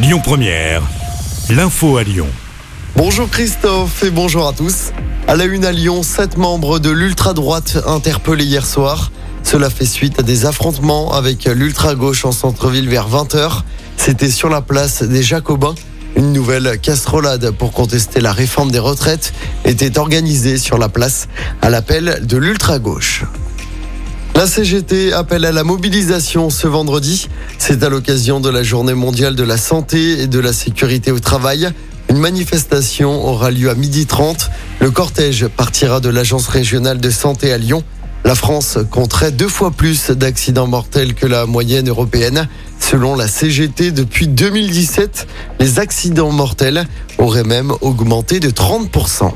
Lyon Première, l'info à Lyon. Bonjour Christophe et bonjour à tous. À la une à Lyon, sept membres de l'ultra-droite interpellés hier soir. Cela fait suite à des affrontements avec l'ultra-gauche en centre-ville vers 20h. C'était sur la place des Jacobins. Une nouvelle castrolade pour contester la réforme des retraites était organisée sur la place à l'appel de l'ultra-gauche. La CGT appelle à la mobilisation ce vendredi. C'est à l'occasion de la journée mondiale de la santé et de la sécurité au travail. Une manifestation aura lieu à 12h30. Le cortège partira de l'Agence régionale de santé à Lyon. La France compterait deux fois plus d'accidents mortels que la moyenne européenne. Selon la CGT, depuis 2017, les accidents mortels auraient même augmenté de 30%.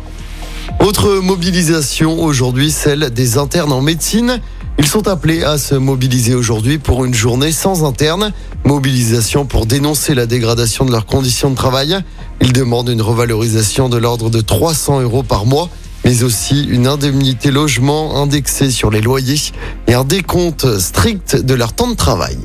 Autre mobilisation aujourd'hui, celle des internes en médecine. Ils sont appelés à se mobiliser aujourd'hui pour une journée sans interne. Mobilisation pour dénoncer la dégradation de leurs conditions de travail. Ils demandent une revalorisation de l'ordre de 300 euros par mois, mais aussi une indemnité logement indexée sur les loyers et un décompte strict de leur temps de travail.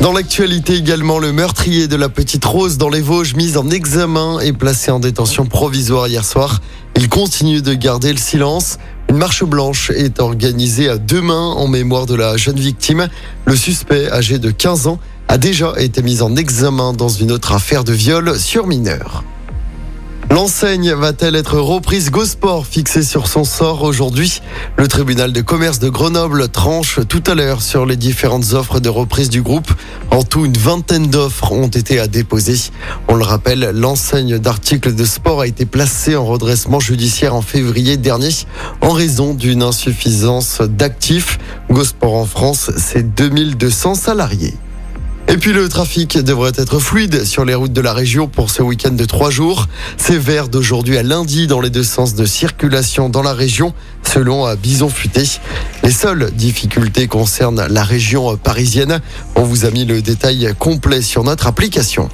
Dans l'actualité également, le meurtrier de la petite Rose dans les Vosges, mise en examen et placé en détention provisoire hier soir. Il continue de garder le silence. Une marche blanche est organisée à demain en mémoire de la jeune victime. Le suspect, âgé de 15 ans, a déjà été mis en examen dans une autre affaire de viol sur mineur. L'enseigne va-t-elle être reprise Gosport fixée sur son sort aujourd'hui? Le tribunal de commerce de Grenoble tranche tout à l'heure sur les différentes offres de reprise du groupe. En tout, une vingtaine d'offres ont été à déposer. On le rappelle, l'enseigne d'articles de sport a été placée en redressement judiciaire en février dernier en raison d'une insuffisance d'actifs. Gosport en France, c'est 2200 salariés. Et puis le trafic devrait être fluide sur les routes de la région pour ce week-end de trois jours. C'est vert d'aujourd'hui à lundi dans les deux sens de circulation dans la région, selon Bison Futé. Les seules difficultés concernent la région parisienne. On vous a mis le détail complet sur notre application.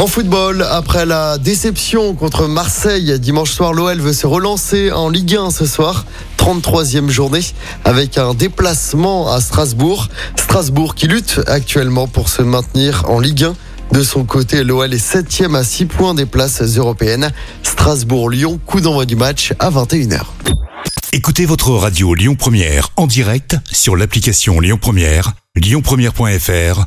En football, après la déception contre Marseille dimanche soir, l'OL veut se relancer en Ligue 1 ce soir. 33e journée avec un déplacement à Strasbourg. Strasbourg qui lutte actuellement pour se maintenir en Ligue 1. De son côté, l'OL est 7 à 6 points des places européennes. Strasbourg-Lyon, coup d'envoi du match à 21h. Écoutez votre radio Lyon Première en direct sur l'application Lyon Première, lyonpremière.fr